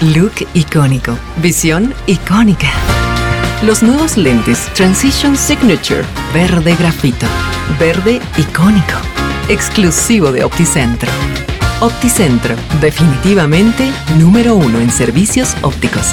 Look icónico. Visión icónica. Los nuevos lentes Transition Signature. Verde grafito. Verde icónico. Exclusivo de OptiCentro. OptiCentro. Definitivamente número uno en servicios ópticos.